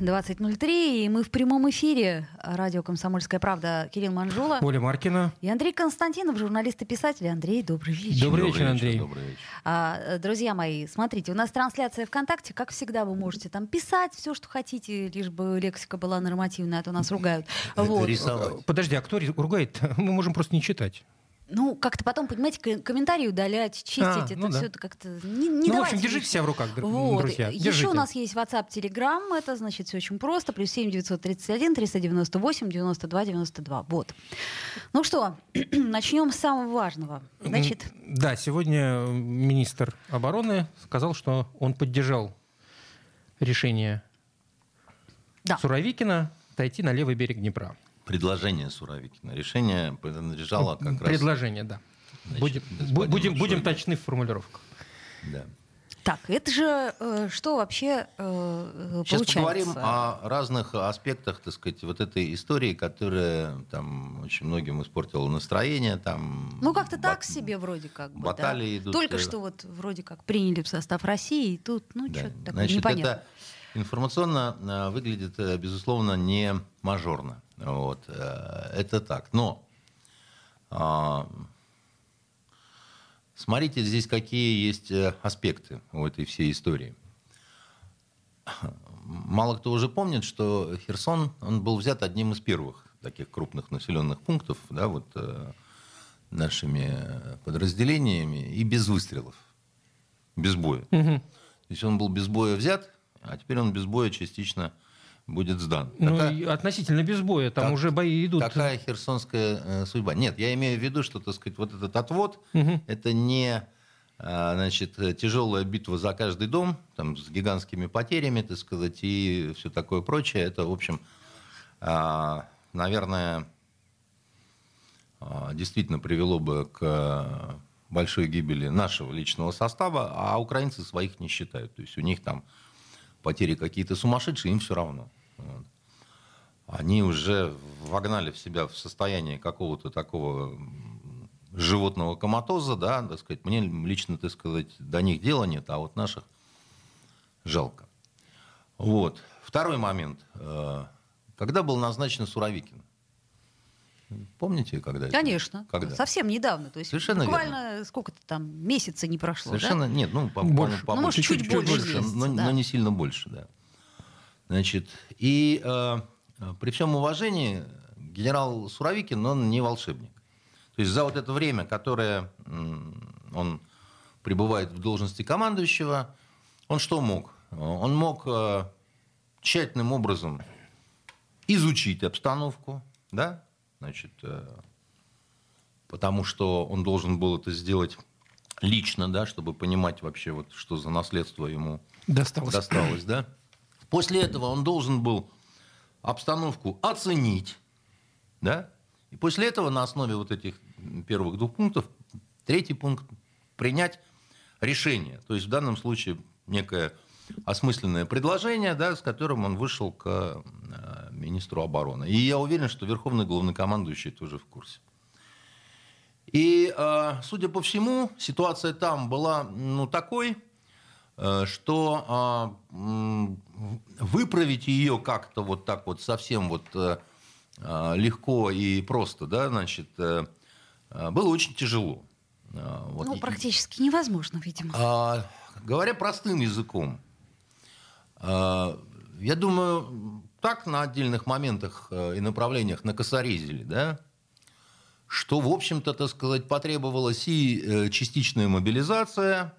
20.03, и мы в прямом эфире. Радио «Комсомольская правда» Кирилл Манжула. Оля Маркина. И Андрей Константинов, журналист и писатель. Андрей, добрый вечер. Добрый, вечер, Андрей. Добрый вечер. А, друзья мои, смотрите, у нас трансляция ВКонтакте. Как всегда, вы можете там писать все, что хотите, лишь бы лексика была нормативная, а то нас ругают. Вот. Рисовать. Подожди, а кто ругает? Мы можем просто не читать. Ну, как-то потом, понимаете, комментарии удалять, чистить, А, это ну да. все это как-то не, не ну, в общем, держите себя в руках, Вот. друзья. Еще Держите. у нас есть WhatsApp, Telegram. Это значит все очень просто. Плюс 7 931 398 92 92. Вот. Ну что, начнем с самого важного. Значит, Да, сегодня министр обороны сказал, что он поддержал решение да. Суровикина отойти на левый берег Днепра. Предложение Суровикина. Решение принадлежало как раз... Предложение, да. Значит, будем, будем, будем точны в формулировках. Да. Так, это же э, что вообще э, Сейчас получается? поговорим о разных аспектах, так сказать, вот этой истории, которая там очень многим испортила настроение. Там, Ну, как-то так бат- себе вроде как бы, да. баталии идут, Только э, что вот вроде как приняли в состав России, и тут, ну, Да. что-то такое Значит, непонятно. это информационно выглядит, э, безусловно, не мажорно. Вот. э, Это так. Но а, смотрите здесь, какие есть э, аспекты у этой всей истории. Мало кто уже помнит, что Херсон, он был взят одним из первых таких крупных населенных пунктов, да, вот э, нашими подразделениями и без выстрелов, без боя. Мгм. То есть он был без боя взят, а теперь он без боя частично будет сдан. Ну, Такая- относительно без боя, там Так- уже бои идут. Такая херсонская э, судьба. Нет, я имею в виду, что, так сказать, вот этот отвод, Мгм. это не а, значит, э, тяжелая битва за каждый дом, там, с гигантскими потерями, так сказать, и все такое прочее. Это, в общем, а, наверное, а, действительно привело бы к э, большой гибели нашего личного состава, а украинцы своих не считают. То есть у них там потери какие-то сумасшедшие, им все равно. Вот. Они уже вогнали в себя в состояние какого-то такого животного коматоза, да, так сказать, мне лично, так сказать, до них дела нет, а вот наших жалко. Вот. Второй момент. Э, Когда был назначен Суровикин? Помните, когда это? Конечно, Когда? совсем недавно. То есть Совершенно буквально сколько-то там месяца не прошло, Совершенно да? нет, ну, по, Больше. по- Ну, может, побольше. чуть больше месяца, но, да. но не сильно больше, да. Значит, и э, при всем уважении генерал Суровикин, он не волшебник. То есть за вот это время, которое он пребывает в должности командующего, он что мог? Он мог э, тщательным образом изучить обстановку, да, значит, э, потому что он должен был это сделать лично, да, чтобы понимать вообще, вот, что за наследство ему Досталось. досталось, да. После этого он должен был обстановку оценить, да, и после этого на основе вот этих первых двух пунктов, третий пункт, принять решение. То есть в данном случае некое осмысленное предложение, да, с которым он вышел к э, министру обороны. И я уверен, что верховный главнокомандующий тоже в курсе. И, э, судя по всему, ситуация там была ну, такой, что а, выправить ее как-то вот так вот совсем вот э, а, легко и просто, да, значит, э, э, было очень тяжело. Вот. Ну, практически невозможно, видимо. а, говоря простым языком, а, я думаю, так на отдельных моментах э, и направлениях накосорезили, да, что, в общем-то, так сказать, потребовалась и э, частичная мобилизация,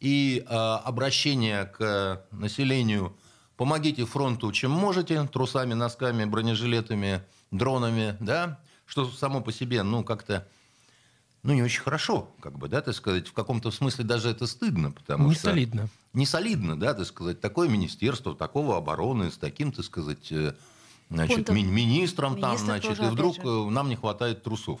и э, обращение к населению «помогите фронту, чем можете», трусами, носками, бронежилетами, дронами, да, что само по себе, ну, как-то ну, не очень хорошо, как бы, да, так сказать, в каком-то смысле даже это стыдно, потому Не что... солидно. Не солидно, да, так сказать, такое министерство, такого обороны, с таким, так сказать, э, значит, ми- министром там, Министр значит, тоже, и вдруг э, нам не хватает трусов.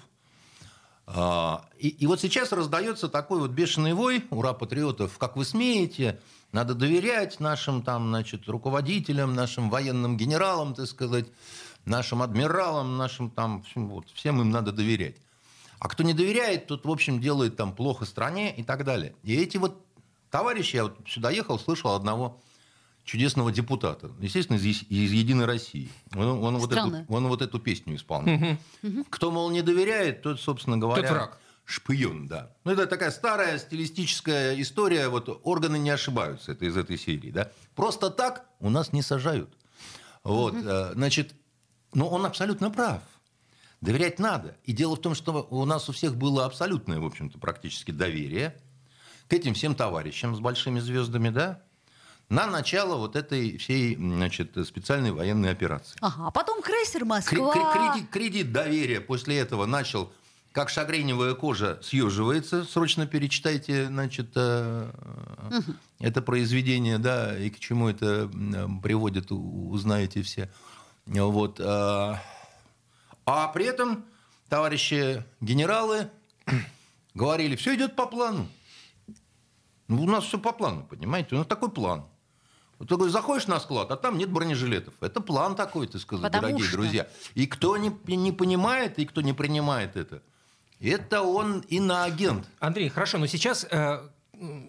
А, и, и вот сейчас раздается такой вот бешеный вой, ура, патриотов, как вы смеете, надо доверять нашим там, значит, руководителям, нашим военным генералам, так сказать, нашим адмиралам, нашим там, вот, всем им надо доверять. А кто не доверяет, тот, в общем, делает там плохо стране и так далее. И эти вот товарищи, я вот сюда ехал, слышал одного чудесного депутата, естественно, из, из «Единой России». Он, он, вот эту, он вот эту песню исполнил. Угу. Кто, мол, не доверяет, тот, собственно говоря... Тот враг. Шпион, да. Ну, это такая старая стилистическая история, вот органы не ошибаются, это из этой серии, да. Просто так у нас не сажают. Вот, угу. значит, но он абсолютно прав. Доверять надо. И дело в том, что у нас у всех было абсолютное, в общем-то, практически доверие к этим всем товарищам с большими звездами, да, на начало вот этой всей значит, специальной военной операции. Ага, а потом крейсер Москва. Кредит, кредит доверия после этого начал, как шагреневая кожа съеживается. Срочно перечитайте значит, угу. это произведение, да, и к чему это приводит, узнаете все. Вот. А, а при этом товарищи генералы говорили, все идет по плану. Ну, у нас все по плану, понимаете? У нас такой план. Вот ты заходишь на склад, а там нет бронежилетов. Это план такой, ты сказал, Потому дорогие что... друзья. И кто не, не понимает, и кто не принимает это, это он иноагент. Андрей, хорошо, но сейчас э,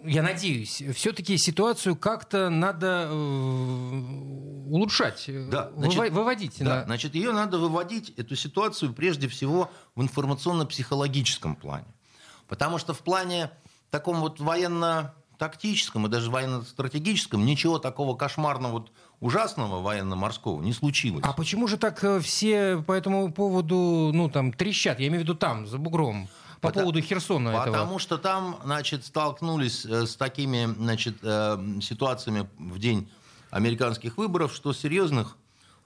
я надеюсь, все-таки ситуацию как-то надо э, улучшать, э, да, значит, выводить. Да, на... значит, ее надо выводить, эту ситуацию, прежде всего, в информационно-психологическом плане. Потому что в плане таком вот военно-тактическом и даже военно-стратегическом ничего такого кошмарного, вот, ужасного военно-морского не случилось. А почему же так э, все по этому поводу ну, там, трещат? Я имею в виду там, за бугром по потому, поводу Херсона потому этого? что там, значит, столкнулись э, с такими, значит, э, ситуациями в день американских выборов, что серьезных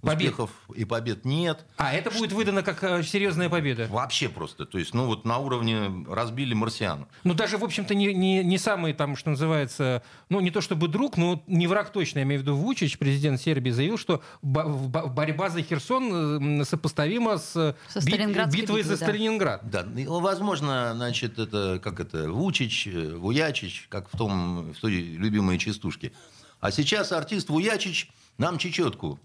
успехов и побед нет. А это будет выдано как э, серьезная победа? Вообще просто. То есть, ну вот на уровне разбили марсиан. Ну даже, в общем-то, не, не, не самый там, что называется, ну не то чтобы друг, но не враг точно, я имею в виду Вучич, президент Сербии, заявил, что борьба за Херсон сопоставима с бит, битвой за да. Сталинград. Да, возможно, значит, это как это, Вучич, э, Вуячич, как в том, в той любимой частушке. А сейчас артист Вуячич нам чечетку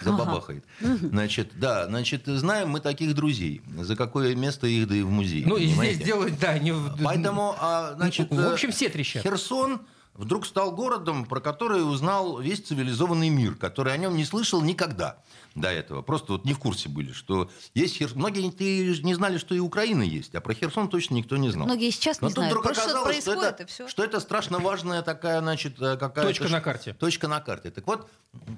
забабахает. Ага. Значит, да, значит, знаем мы таких друзей. За какое место их да и в музее. Ну, и здесь делают, да, не... Поэтому, а, значит... В общем, все трещат. Херсон вдруг стал городом, про который узнал весь цивилизованный мир, который о нем не слышал никогда до этого. Просто вот не в курсе были, что есть Херсон. Многие не знали, что и Украина есть, а про Херсон точно никто не знал. Многие сейчас не Но знают. Вдруг оказалось, что, что, это, все. что это страшно важная такая, значит, э, какая-то... Точка на карте. Точка на карте. Так вот,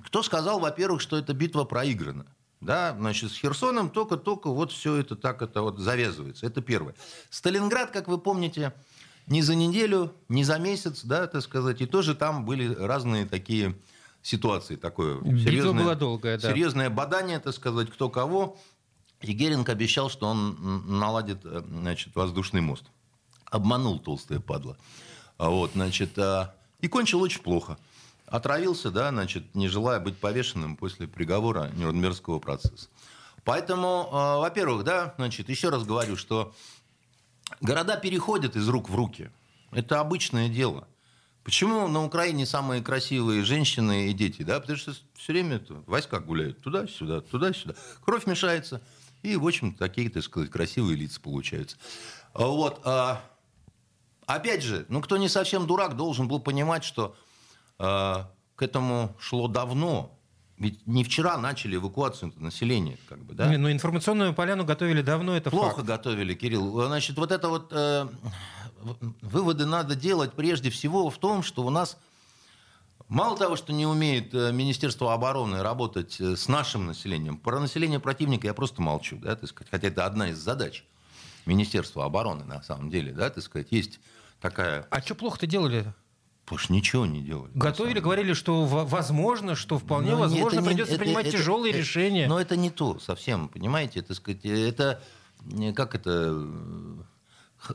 кто сказал, во-первых, что эта битва проиграна? Да, значит, с Херсоном только-только вот все это так это вот завязывается. Это первое. Сталинград, как вы помните, не за неделю, не за месяц, да, так сказать, и тоже там были разные такие ситуации. Такое серьезное, была долгая, да. серьезное бадание, так сказать, кто кого. И Геринг обещал, что он наладит э, значит, воздушный мост. Обманул толстая падла. Вот, значит, а, и кончил очень плохо. Отравился, да, значит, не желая быть повешенным после приговора Нюрнбергского процесса. Поэтому, а, во-первых, да, значит, еще раз говорю, что Города переходят из рук в руки. Это обычное дело. Почему на Украине самые красивые женщины и дети? Да? Потому что все время это войска гуляют туда-сюда, туда-сюда. Кровь мешается. И, в общем, такие, так сказать, красивые лица получаются. А вот. А, опять же, ну, кто не совсем дурак, должен был понимать, что а, к этому шло давно. Ведь не вчера начали эвакуацию населения, как бы, да? Но ну, информационную поляну готовили давно, это Плохо факт. готовили, Кирилл. Значит, вот это вот э, выводы надо делать прежде всего в том, что у нас мало того, что не умеет э, Министерство обороны работать э, с нашим населением, про население противника я просто молчу, да, так сказать, хотя это одна из задач Министерства обороны на самом деле, да, так сказать, есть такая... А что плохо-то делали? Потому что ничего не делали. Готовили, говорили, что возможно, что вполне но возможно это придется не, принимать это, тяжелые это, решения. Но это не то совсем, понимаете? Это, сказать, это как это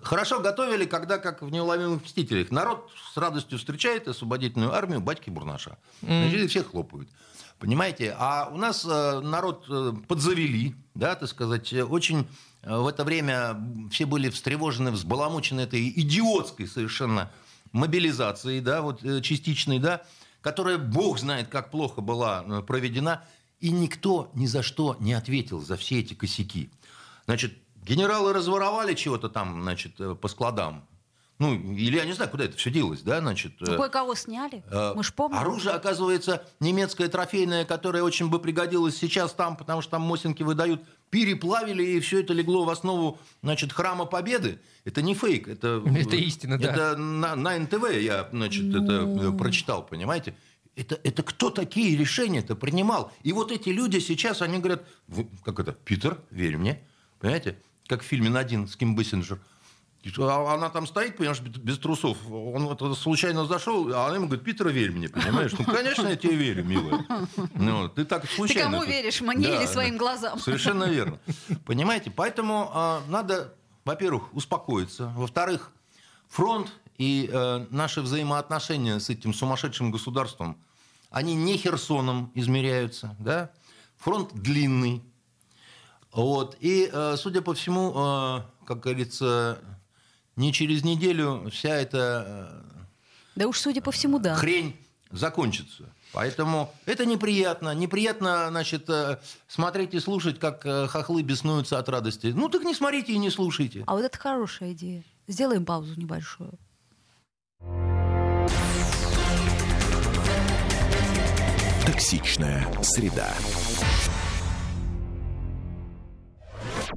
Хорошо готовили, когда, как в «Неуловимых мстителях», народ с радостью встречает освободительную армию батьки Бурнаша. Значит, и все хлопают. Понимаете? А у нас э, народ э, подзавели, да, так сказать, э, очень э, в это время все были встревожены, взбаламучены этой идиотской совершенно мобилизацией, да, вот э, частичной, да, которая, бог знает, как плохо была э, проведена, и никто ни за что не ответил за все эти косяки. Значит, генералы разворовали чего-то там, значит, э, по складам, ну, или я не знаю, куда это все делось, да, значит. Ну, кое-кого сняли, э, мы же помним. Оружие, оказывается, немецкое трофейное, которое очень бы пригодилось сейчас там, потому что там Мосинки выдают, переплавили, и все это легло в основу, значит, храма Победы. Это не фейк, это... Это истина, да. Это на, на НТВ я, значит, это Ну. э, прочитал, понимаете? Это, это кто такие решения-то принимал? И вот эти люди сейчас, они говорят, «Вы- как это, Питер, верь мне, понимаете? Как в фильме «Надин» с Ким Бессинджер. А Она там стоит, понимаешь, без трусов. Он вот случайно зашел, а она ему говорит, Питер, верь мне, понимаешь? Ну, конечно, я тебе верю, милая. Ну, ты так Ты случайно. кому тут- веришь, мне Да, или своим глазам? Совершенно верно. Понимаете? Поэтому а, надо, во-первых, успокоиться. Во-вторых, фронт и э, наши взаимоотношения с этим сумасшедшим государством, они не Херсоном измеряются. Да? Фронт длинный. Вот. И, э, судя по всему, э, как говорится, не через неделю вся эта э, Да уж, судя по всему, да. хрень закончится. Поэтому это неприятно. Неприятно, значит, э, смотреть и слушать, как э, хохлы беснуются от радости. Ну так не смотрите и не слушайте. А вот это хорошая идея. Сделаем паузу небольшую. Токсичная среда.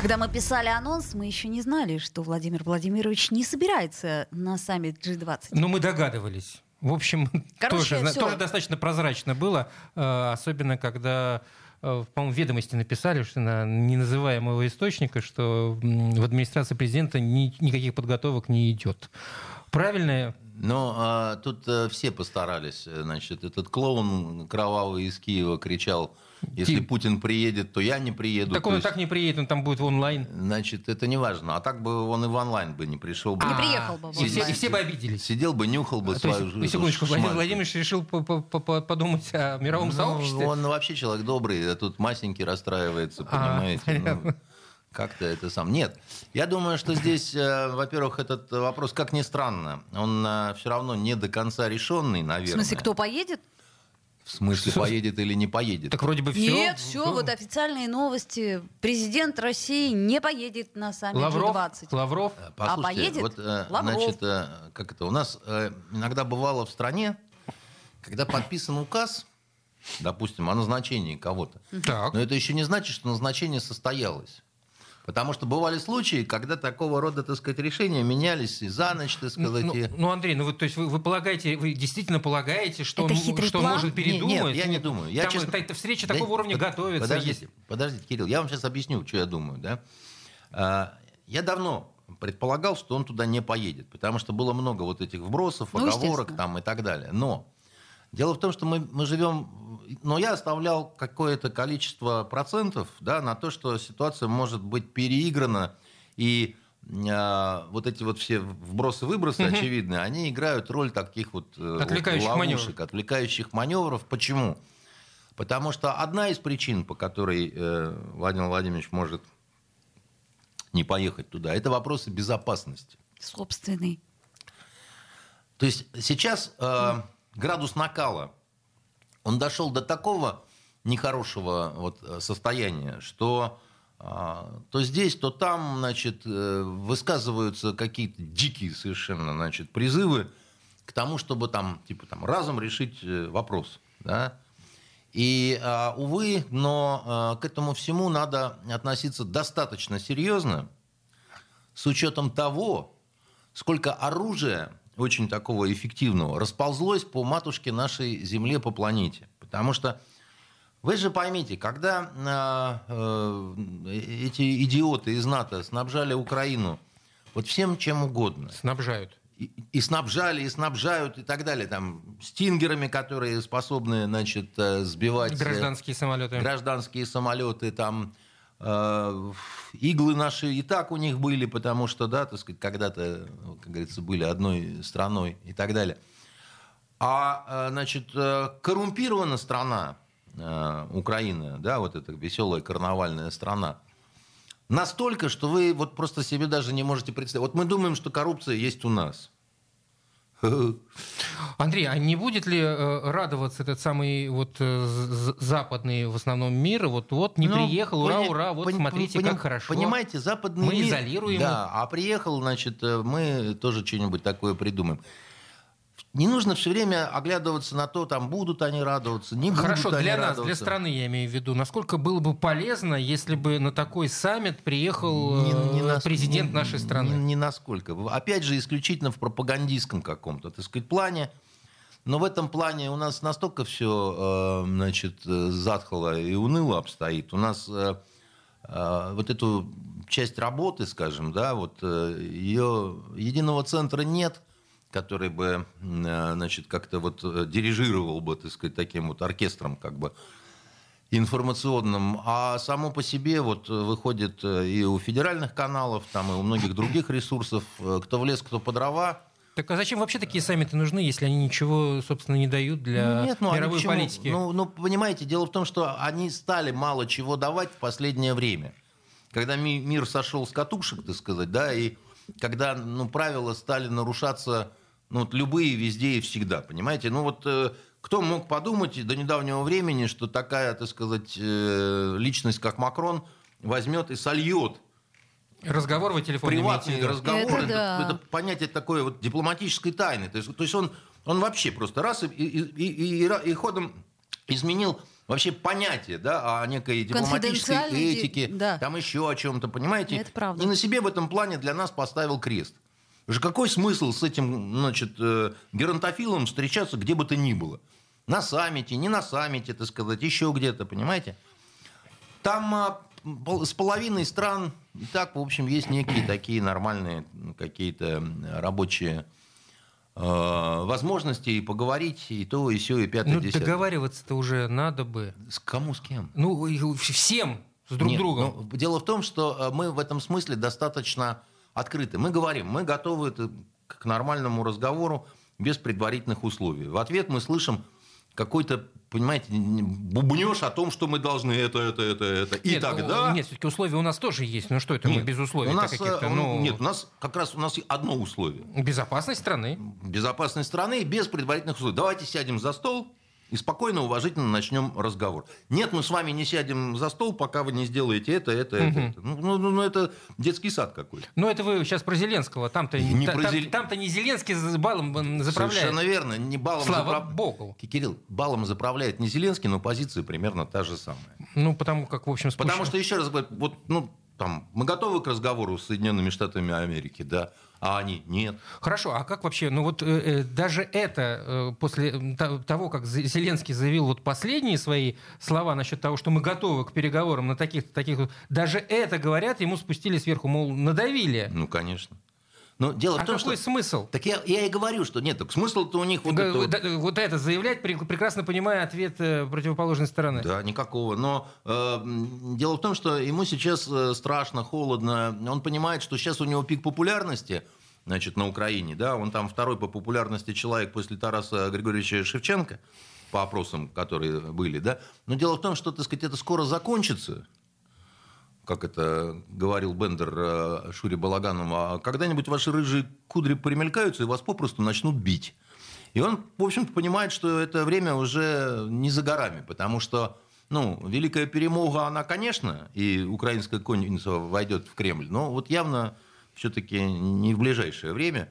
Когда мы писали анонс, мы еще не знали, что Владимир Владимирович не собирается на саммит G20. Ну, мы догадывались. В общем, Короче, тоже, всё. тоже достаточно прозрачно было, э, особенно когда, э, по-моему, в ведомости написали, что на неназываемого источника, что в администрации президента ни- никаких подготовок не идет. Правильно? Но а, тут э, все постарались. Значит, этот клоун кровавый из Киева кричал, если Ти- Путин приедет, то я не приеду. Так он и есть, так не приедет, он там будет в онлайн. Значит, это не важно. А так бы он и в онлайн бы не пришел бы. Не приехал бы в И все, и все бы обиделись. Сидел бы, нюхал бы А, свою есть, жизнь. секундочку, Владимир Владимирович решил по- по- по- подумать о мировом Ну, сообществе. Он вообще человек добрый, а тут масенький расстраивается, А, понимаете? Ну, понятно. как-то это сам. Нет, я думаю, что здесь, э, во-первых, этот вопрос, как ни странно, он все равно не до конца решенный, В наверное. смысле, кто поедет? В смысле, поедет или не поедет. Так вроде бы все. Нет, все, вот официальные новости. Президент России не поедет на саммит Лавров, G20. Лавров. Э, Послушайте, поедет вот, э, Лавров. значит, э, как это, у нас иногда бывало в стране, когда подписан указ, допустим, о назначении кого-то, Так. Но это еще не значит, что назначение состоялось. Потому что бывали случаи, когда такого рода, так сказать, решения менялись и за ночь, так сказать. Ну, и- ну, Андрей, ну вы, то есть вы, вы полагаете, вы действительно полагаете, что, Это он, хитрый что он план? может Не- передумать? нет, я не думаю. Я, Там честно- это- это встреча Да- такого уровня под- готовится. Подождите, есть- подождите, Кирилл, я вам сейчас объясню, что я думаю. Да? А, Я давно предполагал, что он туда не поедет, потому что было много вот этих вбросов, Ну, оговорок там и так далее. Но дело в том, что мы, мы живем... Но я оставлял какое-то количество процентов да, на то, что ситуация может быть переиграна, и а, вот эти вот все вбросы-выбросы, Мгм. очевидные, они играют роль таких вот э, Отвлекающих ловушек, маневров. отвлекающих маневров. Почему? Потому что одна из причин, по которой э, Владимир Владимирович может не поехать туда, это вопросы безопасности. Собственный. То есть сейчас э, градус накала, он дошел до такого нехорошего вот э, состояния, что э, то здесь, то там, значит, э, высказываются какие-то дикие совершенно, значит, призывы к тому, чтобы там, типа, там, разом решить э, вопрос, да. И, э, увы, но э, к этому всему надо относиться достаточно серьезно, с учетом того, сколько оружия очень такого эффективного, расползлось по матушке нашей Земле, по планете. Потому что вы же поймите, когда э, э, эти идиоты из НАТО снабжали Украину вот всем чем угодно. Снабжают. И, и снабжали, и снабжают, и так далее. Там, стингерами, которые способны, значит, э, сбивать... э, Гражданские самолеты. Гражданские самолеты, там, иглы наши и так у них были, потому что, да, так сказать, когда-то, как говорится, были одной страной и так далее. А, э, значит, э, коррумпирована страна, э, Украина, да, вот эта веселая карнавальная страна, настолько, что вы вот просто себе даже не можете представить. Вот мы думаем, что коррупция есть у нас. Андрей, а не будет ли э, радоваться этот самый вот э, западный в основном мир? Вот вот не Ну, приехал, ура, пони- ура, вот пони- смотрите, пони- как хорошо. Понимаете, западный Мы мир... изолируем Да, а приехал, значит, э, мы тоже что-нибудь такое придумаем. Не нужно все время оглядываться на то, там будут они радоваться, не будут Хорошо, они для нас, радоваться. для страны, я имею в виду, насколько было бы полезно, если бы на такой саммит приехал э, нас- президент не- нашей страны? Не, не насколько. Опять же, исключительно в пропагандистском каком-то, так сказать, плане. Но в этом плане у нас настолько все, значит, э, затхло и уныло обстоит. У нас э, э, вот эту часть работы, скажем, да, вот э, ее единого центра нет, который бы, э, значит, как-то вот э, дирижировал бы, так сказать, таким вот оркестром, как бы, информационным, а само по себе вот э, выходит и у федеральных каналов, там и у многих других ресурсов, кто в лес, кто по дрова. Так а зачем вообще такие саммиты нужны, если они ничего, собственно, не дают для Нет, ну, мировой почему? политики? Ну, ну, понимаете, дело в том, что они стали мало чего давать в последнее время. Когда ми- мир сошел с катушек, так сказать, да, и когда ну, правила стали нарушаться ну, вот любые, везде и всегда, понимаете? Ну вот э, кто мог подумать до недавнего времени, что такая, так сказать, э, личность, как Макрон, возьмет и сольет Разговор вы телефонный приватный разговор, Это это, да. это понятие такое вот дипломатической тайны. То есть, то есть он, он вообще просто раз и, и, и, и, и ходом изменил вообще понятие да, о некой дипломатической этике, да. там еще о чем-то, понимаете? Это правда. И на себе в этом плане для нас поставил крест. Же какой смысл с этим значит, э, геронтофилом встречаться где бы то ни было? На саммите, не на саммите, так сказать, еще где-то, понимаете? Там а, с половиной стран и так, в общем, есть некие такие нормальные какие-то рабочие э, возможности и поговорить, и то, и все, и пятое, Ну, десятое. договариваться-то уже надо бы. С кому, с кем? Ну, всем с друг Нет, другом. ну, дело в том, что э, мы в этом смысле достаточно открыты. Мы говорим, мы готовы это к нормальному разговору без предварительных условий. В ответ мы слышим какой-то, понимаете, бубнеж о том, что мы должны это, это, это, это. И нет, тогда... о- Нет, все-таки условия у нас тоже есть. Ну что это мы Нет, без условий у нас, каких-то? э, Ну, Нет, у нас как раз у нас одно условие. безопасность страны. Безопасность страны без предварительных условий. Давайте сядем за стол и спокойно, уважительно начнем разговор. Нет, мы с вами не сядем за стол, пока вы не сделаете это, это, это. это. Ну, ну, ну, это детский сад какой-то. Ну, это вы сейчас про Зеленского. Там-то Не та- про там- Зел- там-то не Зеленский балом заправляет. Совершенно верно. Не балом Слава заправ- богу. Кирилл, балом заправляет не Зеленский, но позиция примерно та же самая. Ну, потому как, в общем, спущено. Потому что, еще раз говорю, вот, ну, там, мы готовы к разговору с Соединенными Штатами Америки, да, а они нет. Хорошо, а как вообще, ну вот э, э, даже это, э, после того, как Зе- Зеленский заявил вот последние свои слова насчет того, что мы готовы к переговорам на таких таких, даже это, говорят, ему спустили сверху, мол, надавили. Ну, конечно. Но дело А в том, какой что... смысл? Так я, я и говорю, что нет, так смысл-то у них вот Г- это вот- да, вот это заявлять, пре- прекрасно понимая ответ э, противоположной стороны. Да, никакого. Но э, дело в том, что ему сейчас э, страшно, холодно. Он понимает, что сейчас у него пик популярности, значит, на Украине, да, он там второй по популярности человек после Тараса Григорьевича Шевченко, по опросам, которые были, да. Но дело в том, что, так сказать, это скоро закончится, как это говорил Бендер э, Шуре Балаганову, а когда-нибудь ваши рыжие кудри примелькаются и вас попросту начнут бить. И он, в общем-то, понимает, что это время уже не за горами, потому что, ну, великая перемога, она, конечно, и украинская конница войдет в Кремль, но вот явно все-таки не в ближайшее время.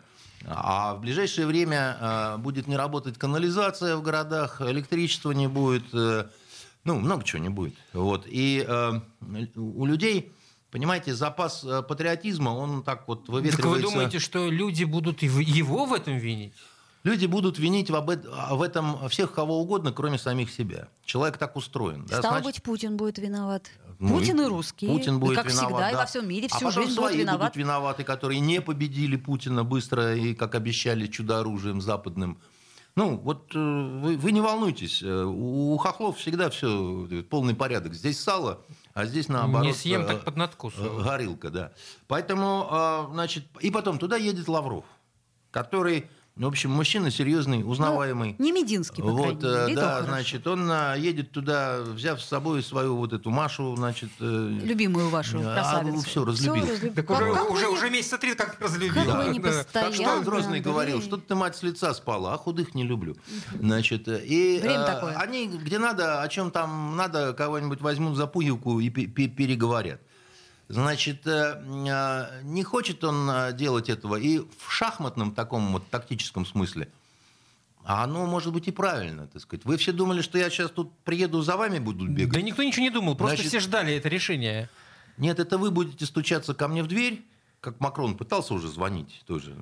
А в ближайшее время э, будет не работать канализация в городах, электричества не будет, э, ну, много чего не будет. Вот. И э, у людей, Понимаете, запас э, патриотизма, он так вот Так вы выветривается. думаете, что люди будут и его в этом винить? Люди будут винить в, этом всех кого угодно, кроме самих себя. Человек так устроен. да, Стало значит, быть, Путин будет виноват. ну, Путин и русские. Путин будет как виноват, всегда, и да. во всем мире а всю потом жизнь будут свои виноваты. будут виноваты, которые не победили Путина быстро и, как обещали, чудо-оружием западным. Ну, вот э, вы, вы не волнуйтесь. э, У, хохлов всегда все полный порядок. Здесь сало, а здесь наоборот. Не съем, э, так под надкус. э, Горилка, да. Поэтому, э, значит, и потом туда едет Лавров, который, в общем, мужчина серьезный, узнаваемый. Не Мединский, по Вот, крайней мере. э, да, значит, он а, едет туда, взяв с собой свою вот эту Машу, значит... э, Любимую вашу а, красавицу. всё, разлюбил. разлюбил. Так Как- уже, как вы уже, не- уже месяца три как разлюбил. Как Да, вы не да. постоянно, Так что Грозный Андрей? говорил, что ты мать с лица спала, а худых не люблю. Значит, э, и Время э, такое. они где надо, о чем там надо, кого-нибудь возьмут за пуговку и пе- пе- переговорят. Значит, э, э, не хочет он э, делать этого и в шахматном таком вот тактическом смысле. А оно может быть и правильно, так сказать. Вы все думали, что я сейчас тут приеду за вами буду бегать? Да никто ничего не думал, просто Значит- все ждали это решение. Нет, это вы будете стучаться ко мне в дверь, как Макрон пытался уже звонить тоже.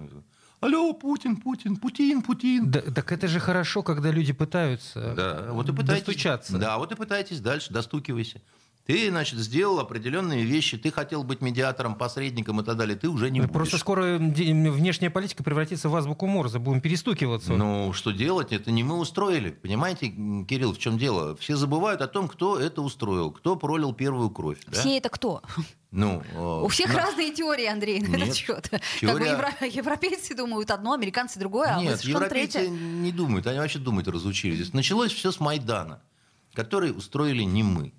Алло, Путин, Путин, Путин, Путин. Да, так это же хорошо, когда люди пытаются Да, вот и пытайтесь. достучаться. Да, вот и пытайтесь дальше, достукивайся. Ты, значит, сделал определенные вещи, ты хотел быть медиатором, посредником и так далее, ты уже не будешь. Просто скоро внешняя политика превратится в азбуку Морзе, будем перестукиваться. Ну, что делать? Это не мы устроили. Понимаете, Кирилл, в чем дело? Все забывают о том, кто это устроил, кто пролил первую кровь. да? Все это кто? Ну, э, У всех на- разные теории, Андрей, на Нет. этот счет. Как бы Теория- евро- европейцы думают одно, американцы другое, а вы Нет, совершенно европейцы третье. не думают, они вообще думать разучились. Началось все с Майдана, который устроили не мы.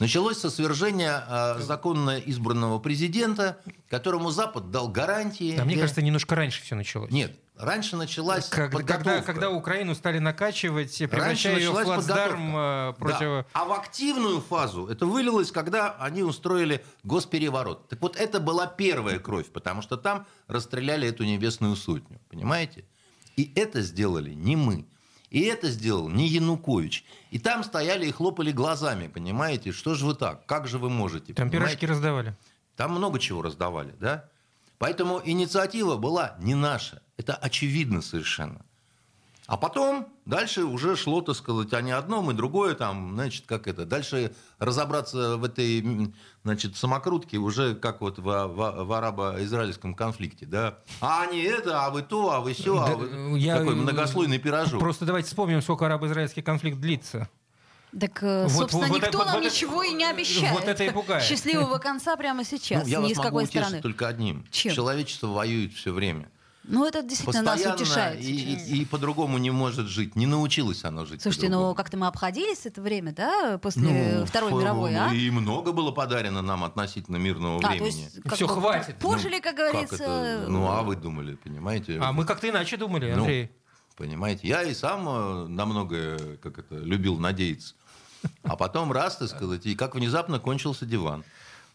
Началось со свержения э, законно избранного президента, которому Запад дал гарантии. А мне для- кажется, немножко раньше все началось. Нет, раньше началась Как- когда, подготовка. когда Украину стали накачивать, превращая ее в плацдарм э, против... Да. А в активную фазу это вылилось, когда они устроили госпереворот. Так вот, это была первая кровь, потому что там расстреляли эту небесную сотню. Понимаете? И это сделали не мы. И это сделал не Янукович. И там стояли и хлопали глазами, понимаете? Что же вы так? Как же вы можете? Там понимаете? пирожки раздавали. Там много чего раздавали, да? Поэтому инициатива была не наша. Это очевидно совершенно. А потом дальше уже шло, так сказать, а не одном и другое, там, значит, как это. Дальше разобраться в этой, значит, самокрутке уже как вот в, в- в арабо-израильском конфликте, да. А не это, а вы то, а вы все, а Да, вы... я- Такой многослойный пирожок. Просто давайте вспомним, сколько арабо-израильский конфликт длится. Так, э, Вот- собственно, вот никто это- нам вот это- ничего и не обещает. вот это и пугает. Счастливого конца прямо сейчас. Ну, я Ни вас с могу какой утешить стороны. только одним. Чем? Человечество воюет все время. Ну, это действительно нас Постоянно утешает. и, и- и по-другому не может жить. Не научилось оно жить Слушайте, ну как-то мы обходились это время, да, после Ну, Второй мировой, а? И много было подарено нам относительно мирного А, то времени. есть, как Всё, бы, хватит. Пожили, как Как говорится. это? Ну, а вы думали, понимаете? А мы как-то иначе думали, Ну, Андрей. Понимаете, я и сам э, на многое, как это, любил надеяться. А потом раз, так сказать, и как внезапно кончился диван.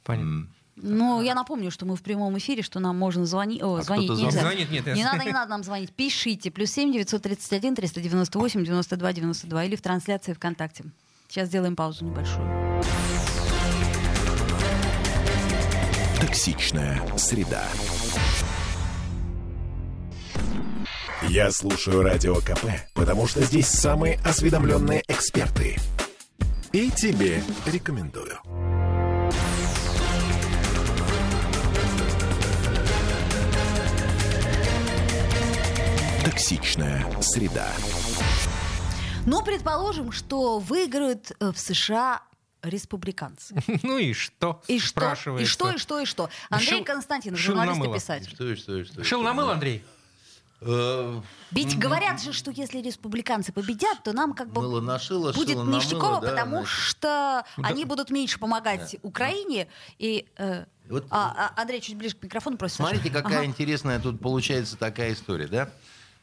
Понятно. Ну, я напомню, что мы в прямом эфире, что нам можно звонить. О, А звонить нельзя. звонит? Звонит, нет, Не я- надо, не надо нам звонить. Пишите. Плюс семь девятьсот тридцать один триста девяносто восемь девяносто два девяносто два или в трансляции ВКонтакте. Сейчас сделаем паузу небольшую. Токсичная среда. Я слушаю Радио КП, потому что здесь самые осведомленные эксперты. И тебе рекомендую. Токсичная среда. Но предположим, что выиграют э, в США республиканцы. Ну и что? И что? И что, и что, и что? Андрей Шил- Константинов, журналист на и писатель. Что, и что, и что, и Шил что? намыл, Андрей? Ведь говорят же, что если республиканцы победят, то нам как бы Мыло нашило, будет штуково, да, потому значит. что они будут меньше помогать Украине. И э, Вот- а, а, Андрей чуть ближе к микрофону просит. Смотрите, Саша. какая Ага. интересная тут получается такая история, да?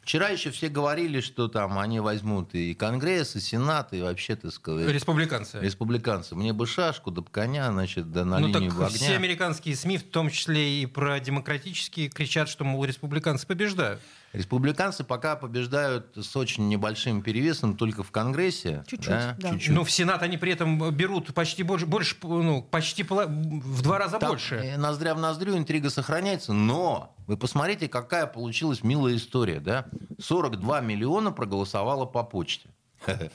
Вчера еще все говорили, что там они возьмут и Конгресс, и Сенат, и вообще, так сказать, Республиканцы. республиканцы. Мне бы шашку, да коня, значит, да на ну линию так огня. все американские СМИ, в том числе и про демократические, кричат, что, мол, республиканцы побеждают. Республиканцы пока побеждают с очень небольшим перевесом только в Конгрессе. Чуть-чуть, да. чуть-чуть. Ну, в Сенат они при этом берут почти больше, больше ну, почти в два раза Там, больше. э, Ноздря в ноздрю, интрига сохраняется, но вы посмотрите, какая получилась милая история, да? 42 миллиона проголосовало по почте.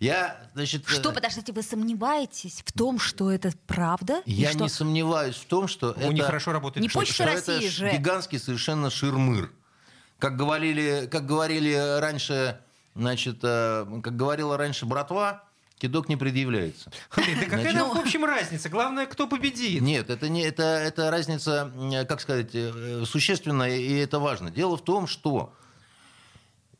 Я, значит, э, Что, подождите, вы сомневаетесь в том, что это правда? И я что- не сомневаюсь в том, что У это... них хорошо работает Не почта. это России ш- же. гигантский совершенно ширмыр. Как говорили, как говорили раньше, значит, э, как говорила раньше братва, кидок не предъявляется. Андрей, Да какая нам, в общем, разница? Главное, кто победит. Нет, это не это, это разница, э, как сказать, э, существенная, и это важно. Дело в том, что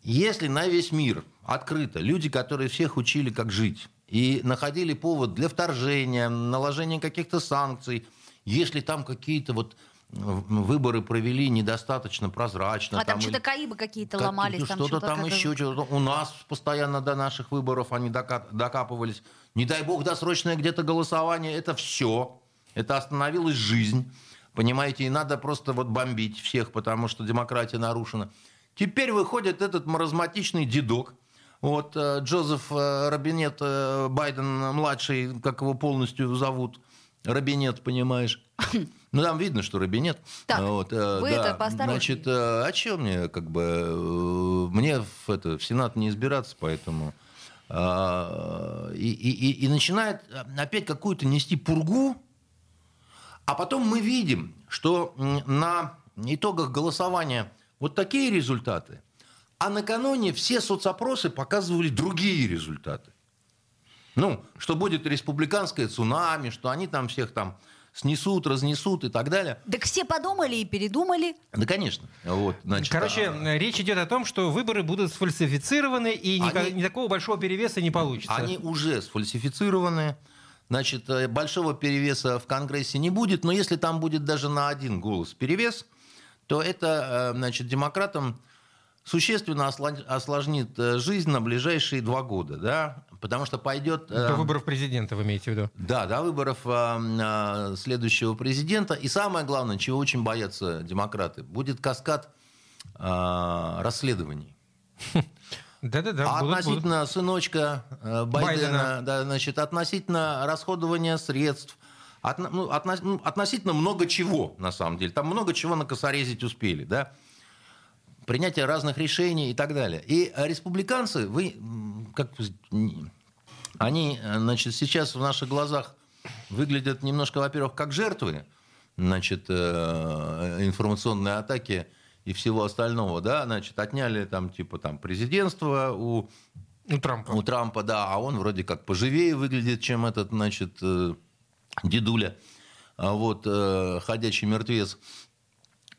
если на весь мир открыто люди, которые всех учили, как жить, и находили повод для вторжения, наложения каких-то санкций, если там какие-то вот выборы провели недостаточно прозрачно. А там или- что-то Каибы какие-то как- ломались. ну, там что-то что-то там еще, что-то. У нас постоянно до наших выборов они дока- докапывались. Не дай бог досрочное где-то голосование. Это все. Это остановилась жизнь. Понимаете, и надо просто вот бомбить всех, потому что демократия нарушена. Теперь выходит этот маразматичный дедок, вот э, Джозеф э, Робинет э, Байден младший, как его полностью зовут, Робинет, понимаешь? Ну там видно, что Робинет. Так, вот, э, вы да. это. Значит, э, а чем мне, как бы, э, мне в, это, в Сенат не избираться, поэтому... а, И, и, и- начинает опять какую-то нести пургу, а потом мы видим, что на итогах голосования вот такие результаты, а накануне все соцопросы показывали другие результаты. Ну, что будет республиканское цунами, что они там всех там снесут, разнесут и так далее. Так все подумали и передумали. Да, конечно. Вот, значит, Короче, а- речь идет о том, что выборы будут сфальсифицированы, и Они- никакого большого перевеса не получится. Они уже сфальсифицированы. Значит, э, большого перевеса в Конгрессе не будет, но если там будет даже на один голос перевес, то это, э, значит, демократам существенно осложнит э, жизнь на ближайшие два года, да, потому что пойдет... э, До выборов президента, вы имеете в виду? Да, до выборов а, а, следующего президента. И самое главное, чего очень боятся демократы, будет каскад а, расследований. Да-да-да. А будут- относительно сыночка э, Байдена, Байдена. Да, значит, относительно расходования средств, отно- ну, отно- ну, относительно много чего, на самом деле. Там много чего накосорезить успели, да? Принятие разных решений и так далее. И э, республиканцы, вы, как они, э, значит, сейчас в наших глазах выглядят немножко, во-первых, как жертвы, значит, э, информационной атаки и всего остального, да, значит, отняли там, типа, там, президентство у У Трампа. у Трампа, да, а он вроде как поживее выглядит, чем этот, значит, э, дедуля, а вот, ходячий мертвец.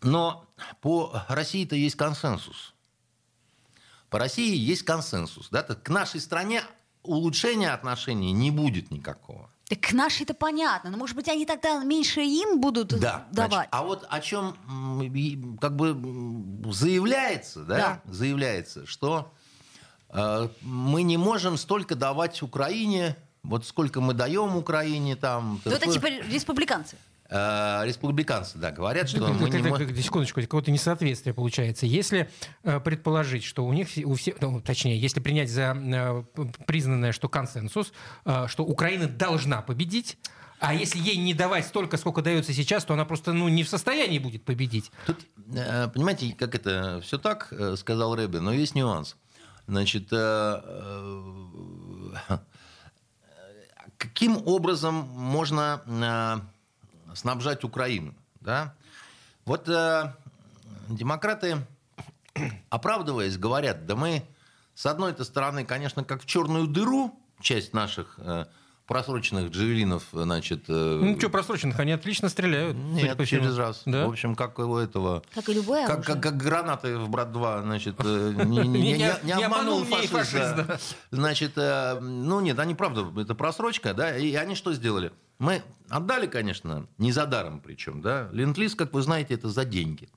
Но по России-то есть консенсус. По России есть консенсус. Да? К нашей стране улучшения отношений не будет никакого. Так к нашей-то понятно. Но, может быть, они тогда меньше им будут Да, значит, давать. а вот о чем как бы заявляется, да, заявляется, что э, мы не можем столько давать Украине, вот сколько мы даем Украине там. Ну, это типа республиканцы. Э, республиканцы, да, говорят, что мы не можем. Секундочку, какое-то несоответствие получается. Если э, предположить, что у них, у всех, ну, точнее, если принять за э, признанное, что консенсус, что Украина должна победить, а если ей не давать столько, сколько дается сейчас, то она просто ну, не в состоянии будет победить. Тут, понимаете, как это все так, сказал Рэбе, но есть нюанс. Значит, каким образом можно снабжать Украину? Да? Вот э, демократы, оправдываясь, говорят, да мы с одной-то стороны, конечно, как в черную дыру часть наших э, просроченных джавелинов, значит... э, Ну, что, просроченных, они отлично стреляют. нет, по через раз. Да? В общем, как у этого... Как и любое Как, как, как гранаты в «Брат-2», значит, э, не, обманул обманул мне и фашист. фашист, да. да. Значит, э, ну нет, они правда, это просрочка, да, и они что сделали? Мы отдали, конечно, не за даром причем, да, ленд-лиз, как вы знаете, это за деньги.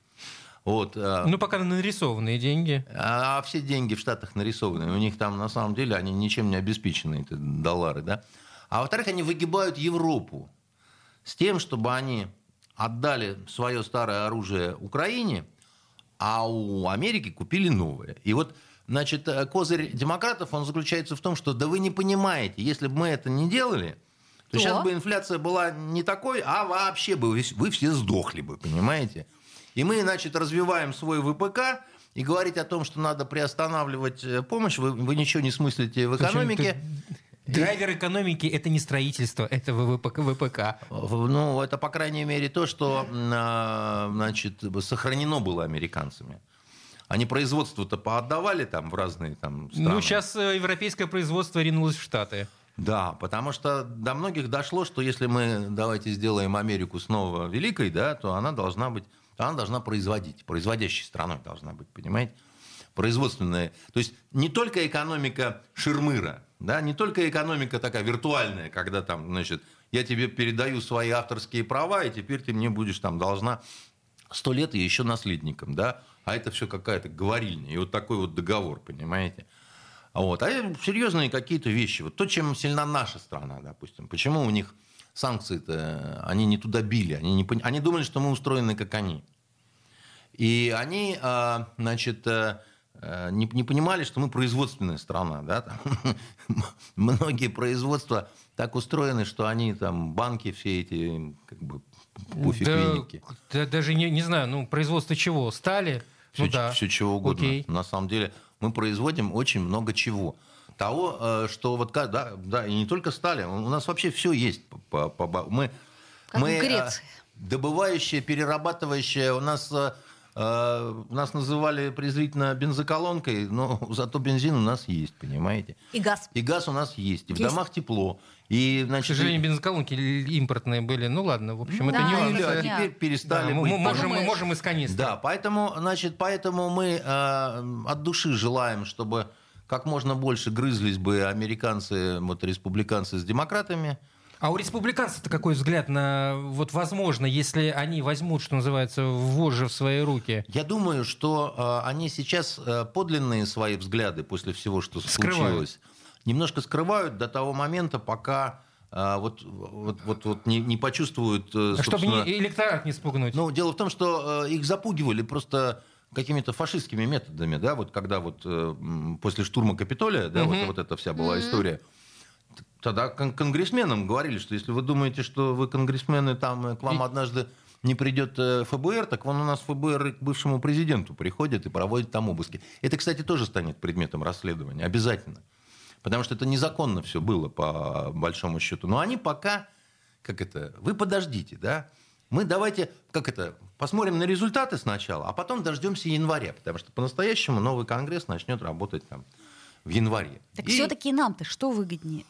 Вот, э, Ну, пока нарисованные деньги. а все деньги в Штатах нарисованы. У них там, на самом деле, они ничем не обеспечены, эти доллары, да. А во-вторых, они выгибают Европу с тем, чтобы они отдали свое старое оружие Украине, а у Америки купили новое. И вот Значит, э, козырь демократов, он заключается в том, что да вы не понимаете, если бы мы это не делали, то, то сейчас бы инфляция была не такой, а вообще бы вы, вы все сдохли бы, понимаете? И мы, значит, развиваем свой ВПК, и говорить о том, что надо приостанавливать э, помощь, вы, вы ничего не смыслите в экономике. Драйвер экономики это не строительство, это ВПК. ВПК. Ну, это, по крайней мере, то, что а, значит, сохранено было американцами. Они производство-то поотдавали там в разные там страны. Ну, сейчас э, европейское производство ринулось в Штаты. Да, потому что до многих дошло, что если мы давайте сделаем Америку снова великой, да, то она должна быть, она должна производить, производящей страной должна быть, понимаете? Производственная. То есть не только экономика ширмыра, да, не только экономика такая виртуальная, когда там, значит, я тебе передаю свои авторские права, и теперь ты мне будешь там должна сто лет и еще наследником, да, а это все какая-то говорильня. И вот такой вот договор, понимаете? Вот. А серьезные какие-то вещи. Вот то, чем сильна наша страна, допустим. Почему у них санкции-то, они не туда били. Они, не, они думали, что мы устроены, как они. И они, а, значит, э, э, не, не понимали, что мы производственная страна. Да? Там, многие производства так устроены, что они там, банки все эти, как бы, пуфик да, да, даже не, не знаю, ну, производство чего? Стали? все, ну, да. все чего угодно. Окей. На самом деле мы производим очень много чего. Того, э, что вот, да, да, и не только стали, у нас вообще все есть. Мы, как мы, в Греции. Э, добывающие, перерабатывающие, у нас э, нас называли презрительно бензоколонкой, но зато бензин у нас есть, понимаете? И газ. И газ у нас есть. И есть. в домах тепло. И, значит, К сожалению, бензоколонки импортные были. Ну ладно, в общем, да, это не важно. А теперь перестали да, быть. Мы можем, мы можем из канистры. Да, поэтому, значит, поэтому мы э, от души желаем, чтобы как можно больше грызлись бы американцы, вот республиканцы с демократами. А у республиканцев-то какой взгляд на, вот возможно, если они возьмут, что называется, вожжи в свои руки? Я думаю, что э, они сейчас э, подлинные свои взгляды после всего, что Скрывают. случилось немножко скрывают до того момента, пока а, вот, вот, вот, вот не, не почувствуют... Э, Чтобы не, электорат не спугнуть. Ну, дело в том, что э, их запугивали просто какими-то фашистскими методами, да, вот когда вот э, после штурма Капитолия, да, угу. вот, вот эта вся была история, тогда кон- конгрессменам говорили, что если вы думаете, что вы конгрессмены, там к вам однажды не придет ФБР, так вон у нас ФБР к бывшему президенту приходит и проводит там обыски. Это, кстати, тоже станет предметом расследования, обязательно потому что это незаконно все было по большому счету. Но они пока, как это, вы подождите, да, мы давайте, как это, посмотрим на результаты сначала, а потом дождемся января, потому что по-настоящему новый Конгресс начнет работать там в январе. Так И... все-таки нам-то что выгоднее?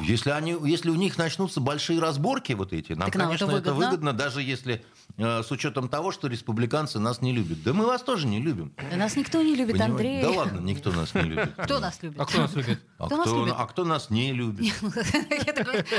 Если, они, если у них начнутся большие разборки вот эти, нам, так конечно, это выгодно. это выгодно, даже если э, с учетом того, что республиканцы нас не любят. Да мы вас тоже не любим. Да нас никто не любит, Понимаете? Андрей. Да ладно, никто нас не любит. Кто нас любит? А кто нас любит? А кто, нас любит? А кто нас не любит?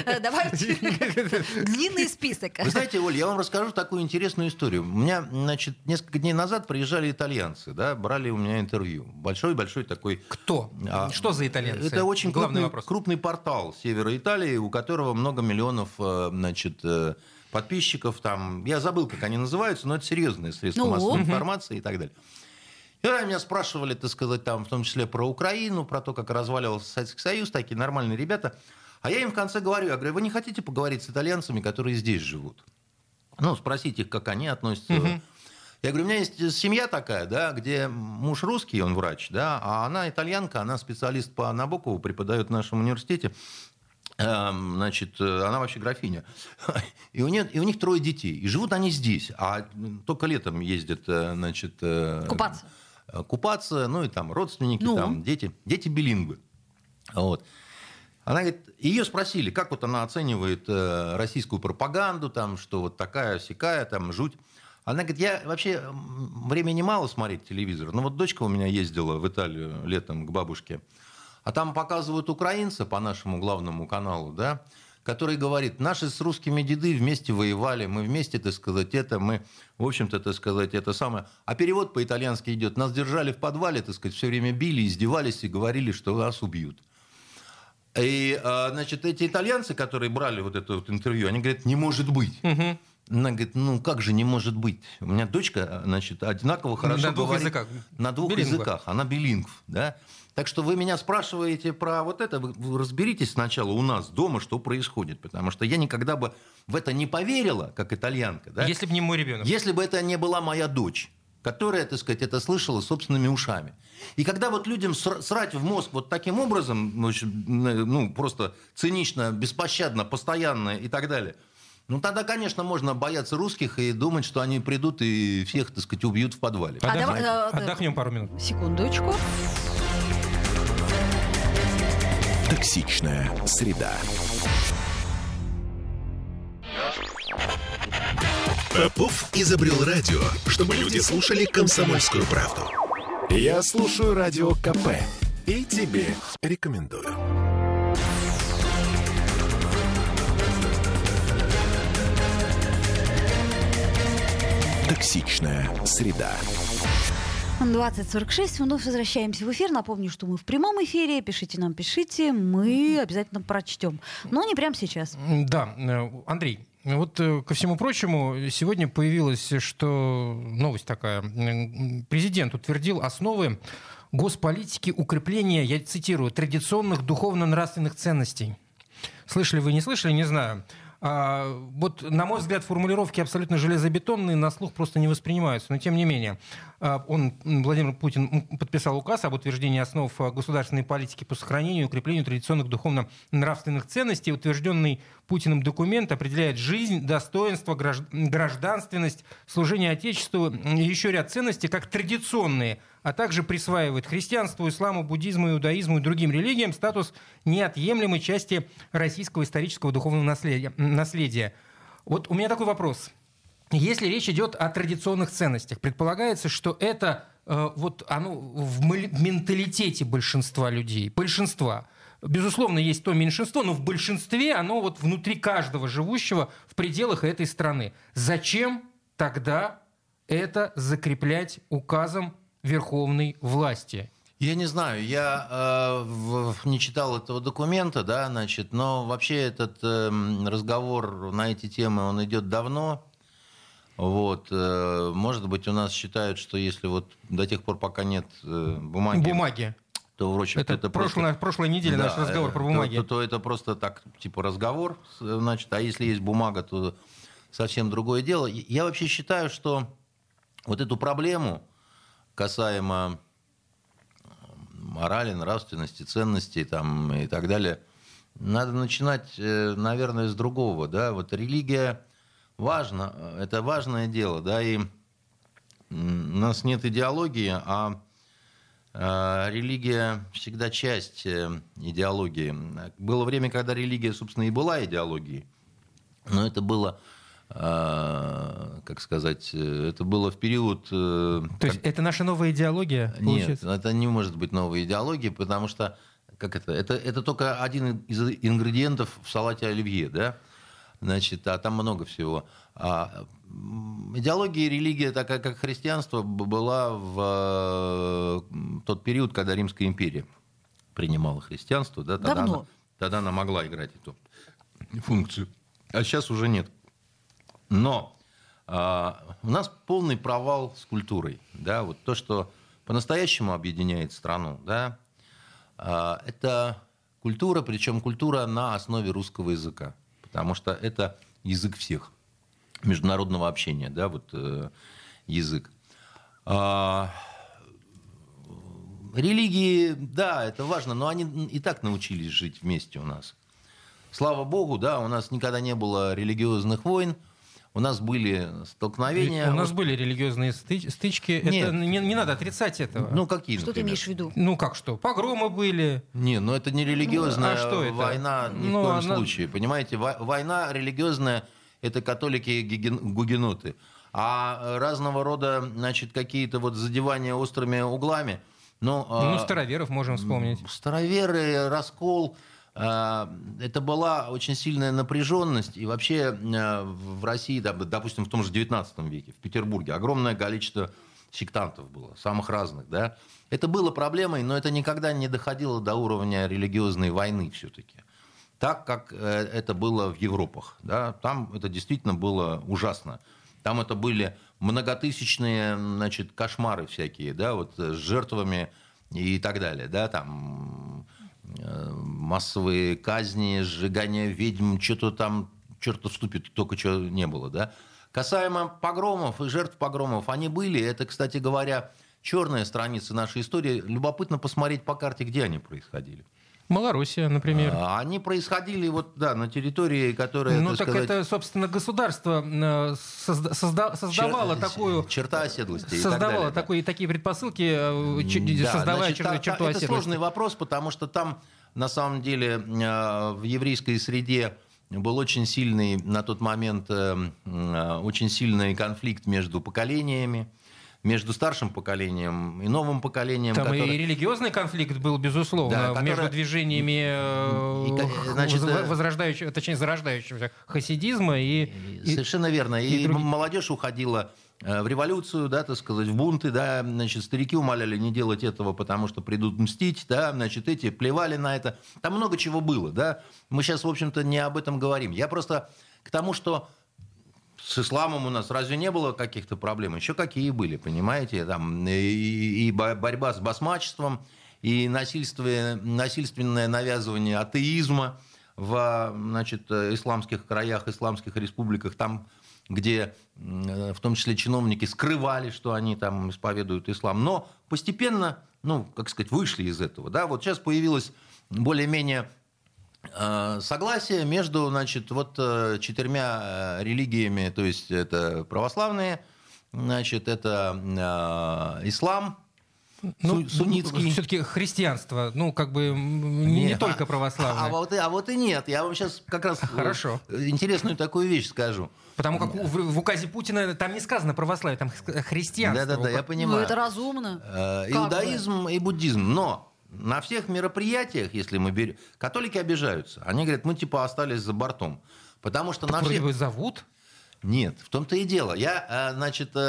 «Э, давайте длинный список. Вы знаете, Оль, я вам расскажу такую интересную историю. У меня, значит, несколько дней назад приезжали итальянцы, да, брали у меня интервью. Большой-большой такой... Кто? А, что за итальянцы? Это очень крупный портал канал севера Италии, у которого много миллионов э, значит, э, подписчиков. Там, я забыл, как они называются, но это серьезные средства ну, массовой информации и так далее. И меня спрашивали, так сказать, там, в том числе про Украину, про то, как разваливался Советский Союз, такие нормальные ребята. А я им в конце говорю, я говорю, вы не хотите поговорить с итальянцами, которые здесь живут? Ну, спросить их, как они относятся. Угу. Я говорю, у меня есть семья такая, да, где муж русский, он врач, да, а она итальянка, она специалист по Набокову, преподает в нашем университете. Эм, значит, она вообще графиня. И у, них, и у них трое детей. И живут они здесь. А только летом ездят, э, значит... Э, купаться. Купаться, ну и там родственники, ну. там дети. Дети билингвы. Вот. Она говорит, ее спросили, как вот она оценивает э, российскую пропаганду, там, что вот такая сякая, там, жуть. Она говорит, я вообще времени мало смотреть телевизор, но вот дочка у меня ездила в Италию летом к бабушке, а там показывают украинца по нашему главному каналу, да, который говорит, наши с русскими деды вместе воевали, мы вместе, так сказать, это, мы, в общем-то, так сказать, это самое. А перевод по-итальянски идет, нас держали в подвале, так сказать, все время били, издевались и говорили, что нас убьют. И, а, значит, эти итальянцы, которые брали вот это вот интервью, они говорят, не может быть. Угу. Она говорит, ну как же не может быть? У меня дочка, значит, одинаково хорошо На двух говорит. языках. На двух Билингва. языках. Она билингв, да? Так что вы меня спрашиваете про вот это, вы- разберитесь сначала у нас дома, что происходит, потому что я никогда бы в это не поверила, как итальянка, да? Если бы не мой ребенок. Если бы это не была моя дочь, которая, так сказать, это слышала собственными ушами. И когда вот людям сра- срать в мозг вот таким образом, ну, просто цинично, беспощадно, постоянно и так далее, ну, тогда, конечно, можно бояться русских и думать, что они придут и всех, так сказать, убьют в подвале. А Отдохнем, давай, э, э, отдохнем пару минут. Секундочку. Токсичная среда. Попов изобрел радио, чтобы люди слушали комсомольскую правду. Я слушаю радио КП и тебе рекомендую. Токсичная среда. 20.46, вновь возвращаемся в эфир. Напомню, что мы в прямом эфире. Пишите нам, пишите, мы обязательно прочтем. Но не прямо сейчас. Да, э, Андрей, вот э, ко всему прочему, сегодня появилась, что новость такая. Президент утвердил основы госполитики укрепления, я цитирую, традиционных духовно-нравственных ценностей. Слышали вы, не слышали, не знаю. А, вот, на мой взгляд, формулировки абсолютно железобетонные, на слух просто не воспринимаются. Но, тем не менее, он, м, Владимир Путин, подписал указ об утверждении основ а, государственной политики по сохранению и укреплению традиционных духовно-нравственных ценностей. Утвержденный Путиным документ определяет жизнь, достоинство, гражд- гражданственность, служение Отечеству и еще ряд ценностей как традиционные, а также присваивает христианству, исламу, буддизму, иудаизму и другим религиям статус неотъемлемой части российского исторического духовного наследия. Вот у меня такой вопрос. Если речь идет о традиционных ценностях, предполагается, что это э, вот оно в менталитете большинства людей, большинства. Безусловно, есть то меньшинство, но в большинстве оно вот внутри каждого живущего в пределах этой страны. Зачем тогда это закреплять указом верховной власти? Я не знаю, я э, в- не читал этого документа, да, значит, но вообще этот эм, разговор на эти темы, он идет давно. Вот, э, может быть, у нас считают, что если вот до тех пор, пока нет э, бумаги, Бумаги. то, в общем, Это, это, прошлая, прошлой неделе наш Да, разговор э, про то- бумаги. То, то это просто так, типа разговор, значит, а если есть бумага, то совсем другое дело. Я вообще считаю, что вот эту проблему касаемо морали, нравственности, ценностей там, и так далее, надо начинать, э, наверное, с другого. Да? Вот религия важна, э, это важное дело, да, и у нас нет идеологии, а э, религия всегда часть э, идеологии. Было время, когда религия, собственно, и была идеологией, но это было, э, как сказать, э, это было в период... э, То есть это наша новая идеология? нет, получается? это не может быть новой идеологии, потому что как это, это, это только один из ингредиентов в салате оливье, да? Значит, а там много всего. А, идеология и религия, такая как христианство, была в тот период, когда Римская империя принимала христианство. Да? Тогда, Давно. Она, тогда она могла играть эту функцию. А сейчас уже нет. Но а, у нас полный провал с культурой. Да? Вот то, что по-настоящему объединяет страну, да, а, это культура, причем культура на основе русского языка. Потому что это язык всех международного общения, да, вот э, язык. А, религии, да, это важно, но они и так научились жить вместе у нас. Слава богу, да, у нас никогда не было религиозных войн, у нас были столкновения. У нас были религиозные сты- стычки. Нет. Это не, не надо отрицать этого. Ну, какие, Что ты например? имеешь в виду? Ну как что? Погромы были. Не, ну это не религиозная Ну, а что это? война ни Ну, в коем она- случае. Понимаете, во- война религиозная это католики и гугеноты. А разного рода, значит, какие-то вот задевания острыми углами. Ну, Ну, а, староверов можем вспомнить. Староверы, раскол, это была очень сильная напряженность. И вообще э, в России, допустим, в том же 19 веке, в Петербурге, огромное количество сектантов было, самых разных. Да? Это было проблемой, но это никогда не доходило до уровня религиозной войны все-таки. так, как э, это было в Европах. Да? Там это действительно было ужасно. Там это были многотысячные значит, кошмары всякие, да, вот с жертвами и так далее. Да? Там э, массовые казни, сжигание ведьм, что-то там, черт вступит, только что не было. Да? Касаемо погромов и жертв погромов, они были. Это, кстати говоря, черная страница нашей истории. Любопытно посмотреть по карте, где они происходили. Малороссия, например. А, Они происходили вот, да, на территории, которая, Ну, так так сказать, это, собственно, государство э, созда- созда- создавало чер- такую... черта оседлости и так Создавало да. такие, предпосылки, э, Да, создавая значит, чер- та- та- черту Это оседлости. сложный вопрос, потому что там, на самом деле, э, в еврейской среде был очень сильный на тот момент э, э, очень сильный конфликт между поколениями, между старшим поколением и новым поколением. Там которое- и религиозный конфликт был, безусловно, Да, который- между движениями И, и, значит, воз- возрождающего, точнее, зарождающегося хасидизма и, и- Совершенно верно. И, и другие- молодежь уходила в революцию, да, так сказать, в бунты, да, значит, старики умоляли не делать этого, потому что придут мстить, да, значит, эти плевали на это. Там много чего было, да. Мы сейчас, в общем-то, не об этом говорим. Я просто к тому, что с исламом у нас разве не было каких-то проблем? Еще какие были, понимаете? Там и, и бо- борьба с басмачеством, и насильствие, насильственное навязывание атеизма в значит, исламских краях, исламских республиках, там, где в том числе чиновники скрывали, что они там исповедуют ислам. Но постепенно, ну, как сказать, вышли из этого. Да? Вот сейчас появилась более-менее э, согласие между, значит, вот э, четырьмя э, религиями, то есть это православные, значит, это ислам, су- суннитский. все-таки христианство, ну, как бы не, не Нет, только а- православное. А, вот, и- а вот и нет. Я вам сейчас как раз э, Хорошо. интересную такую вещь скажу. Потому как в, в указе Путина там не сказано православие, там христианство. Да-да-да, я Ну, понимаю. это разумно. Э, Иудаизм и буддизм. Но на всех мероприятиях, если мы берем... Католики обижаются. Они говорят, мы типа остались за бортом. Потому что на Вроде всех... зовут. Нет, в том-то и дело. Я, э, значит, э,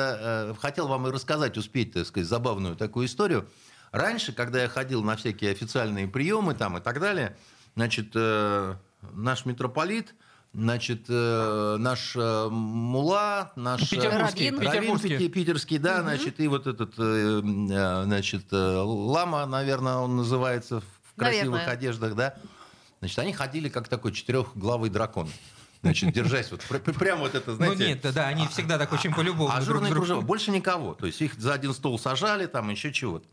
э, хотел вам и рассказать, успеть, так сказать, забавную такую историю. Раньше, когда я ходил на всякие официальные приемы там и так далее, значит, наш митрополит, значит, наш мула, наш... Петербургский. Раввин Петербургский. Питерский, да, значит, и вот этот, значит, лама, наверное, он называется в красивых Наверное. одеждах, да. Значит, они ходили как такой четырехглавый дракон. Значит, держась вот пр- пр- прямо вот это, знаете... ну нет, да, они всегда так очень полюбовно А с другом. кружева, больше никого. То есть их за один стол сажали, там еще чего-то.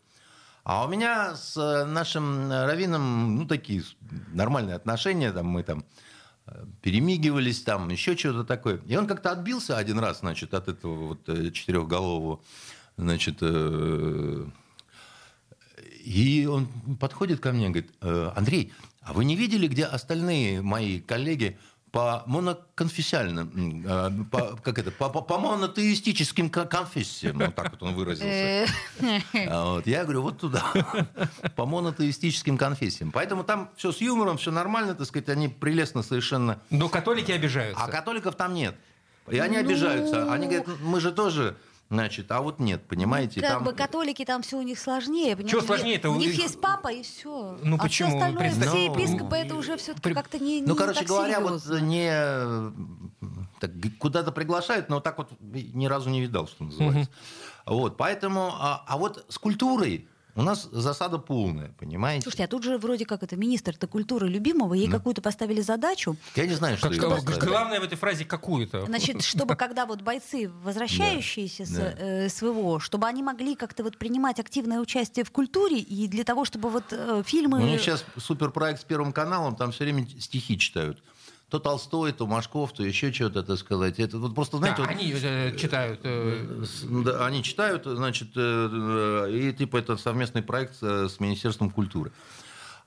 А у меня с э, нашим э, раввином, ну, такие нормальные отношения, там мы там э, перемигивались, там еще что-то такое. И он как-то отбился один раз, значит, от этого вот четырехголового, значит, и он подходит ко мне и говорит, «Э, Андрей, а вы не видели, где остальные мои коллеги по моноконфессиальным, э, по, как это, по, по, по монотеистическим ко- конфессиям, вот так вот он выразился. Э, А вот, я говорю, вот туда, по монотеистическим конфессиям. Поэтому там все с юмором, все нормально, так сказать, они прелестно совершенно. Но католики обижаются. А католиков там нет. И они Ну. обижаются. Они говорят, мы же тоже, значит, а вот нет, понимаете? Как там... бы католики там все у них сложнее. понимаете? Чего сложнее-то? У У них есть папа и все. Ну, а почему? все остальное, Представь- все Ну, епископы, это уже все-таки при- как-то не, Ну, не короче так говоря, вот серьезно. не так, г- куда-то приглашают, но так вот ни разу не видал, что называется. Вот, поэтому, а, а вот с культурой у нас засада полная, понимаете? Слушайте, а тут же вроде как это министр-то культуры любимого, ей какую-то поставили задачу, Я не знаю, что Как- поставили. главное в этой фразе какую-то. значит, чтобы когда вот бойцы, возвращающиеся с да. э, СВО, чтобы они могли как-то вот принимать активное участие в культуре, и для того, чтобы вот э, фильмы... У них сейчас суперпроект с Первым каналом, там все время стихи читают. То Толстой, то Машков, то еще что-то, так сказать. Это вот просто, знаете, Да, вот, они э, читают. э, да, они читают, значит, э, э, и типа это совместный проект с Министерством культуры.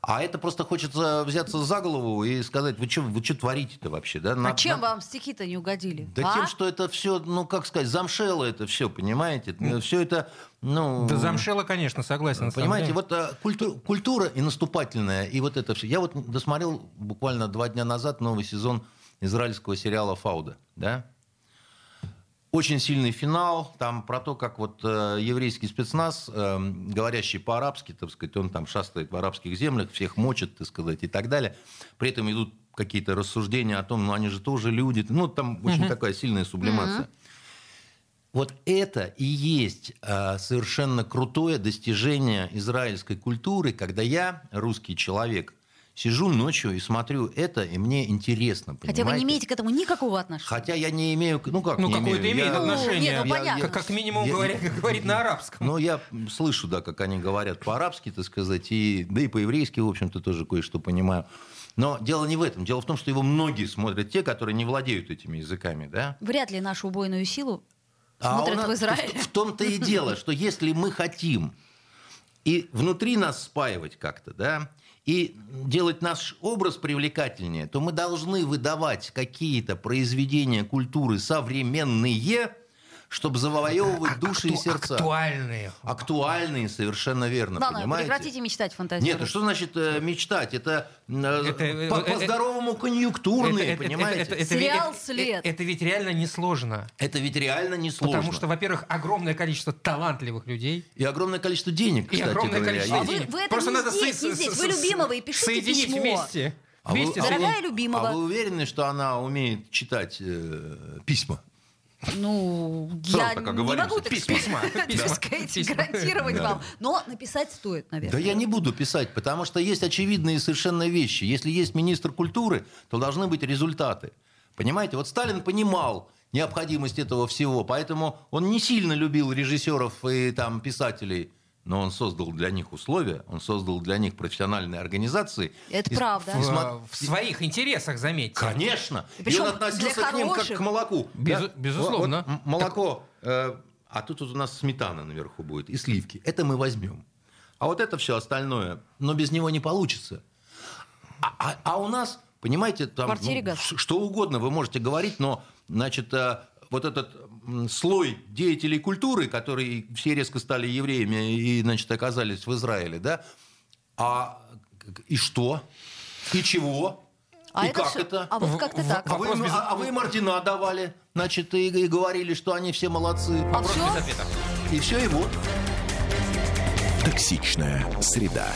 А это просто хочется взяться за голову и сказать, вы что вы чё творите-то вообще? Да? А Надо- чем надо- вам стихи-то не угодили? Да а? тем, что это все, ну, как сказать, замшело это все, понимаете? Все это, ну... Да замшело, конечно, согласен. на Понимаете, вот а, культу- культура и наступательная, и вот это все. Я вот досмотрел буквально два дня назад новый сезон израильского сериала «Фауда». Да? Очень сильный финал, там про то, как вот э, еврейский спецназ, э, говорящий по-арабски, так сказать, он там шастает в арабских землях, всех мочит, так сказать, и так далее. При этом идут какие-то рассуждения о том, ну они же тоже люди. Ну, там очень Мгм. такая сильная сублимация. Вот это и есть э, совершенно крутое достижение израильской культуры, когда я, русский человек, сижу ночью и смотрю это, и мне интересно, Хотя вы понимаете? не имеете к этому никакого отношения. Хотя я не имею, ну как Ну, какое-то имеет Я- отношение. нет, ну, Я- понятно. Как, минимум Я- говоря- говорит на арабском. Ну, я слышу, да, как они говорят по-арабски, так сказать, и, да и по-еврейски, в общем-то, тоже кое-что понимаю. Но дело не в этом. Дело в том, что его многие смотрят те, которые не владеют этими языками, да? Вряд ли нашу убойную силу А смотрят у нас- в Израиле. В, в том-то и дело, что если мы хотим и внутри нас спаивать как-то, да, и делать наш образ привлекательнее, то мы должны выдавать какие-то произведения культуры современные, чтобы завоевывать души и Акту- сердца. Актуальные. Актуальные, совершенно верно, Ладно, понимаете? прекратите мечтать фантазировать. Нет, ну что значит э, мечтать? Это, э, Это, по, э, э, здоровому конъюнктурные, понимаете? Это, Сериал ведь- «След». Это ведь реально несложно. ведь реально несложно. Потому что, во-первых, огромное количество талантливых людей. И огромное количество денег, И кстати огромное говоря, количество А вы- денег. вы это Просто не надо здесь, со- не здесь. со- Вы любимого и пишите соединить письмо. вместе. А вы- Вместе а вы- любимого. А вы уверены, что она умеет читать э, письма? Ну, Сразу я так не могу так Письма. Письма. сказать, Письма. гарантировать Да. вам. Но написать стоит, Да наверное. я не буду писать, потому что есть очевидные совершенно вещи. Если есть министр культуры, то должны быть результаты. Понимаете, вот Сталин понимал необходимость этого всего, поэтому он не сильно любил режиссеров и там писателей, но он создал для них условия, он создал для них профессиональные организации. Это И- правда. и В, в своих интересах, заметьте. Конечно. И И, причем он относился для к ним как к молоку. Безу- Да? безусловно. Вот- вот молоко, э, а тут вот у нас сметана наверху будет и сливки. Это мы возьмем. А вот это все остальное, но без него не получится. А, а- а у нас, понимаете, там ну, что угодно вы можете говорить, но, значит, э, вот этот слой деятелей культуры, которые все резко стали евреями и, значит, оказались в Израиле, да, а и что? И чего? А и это как всё- это? А вот как-то так. А вы, без- а- а вы им ордена давали, значит, и, и говорили, что они все молодцы. А Вопрос всё? без ответа. И все, и вот. Токсичная среда.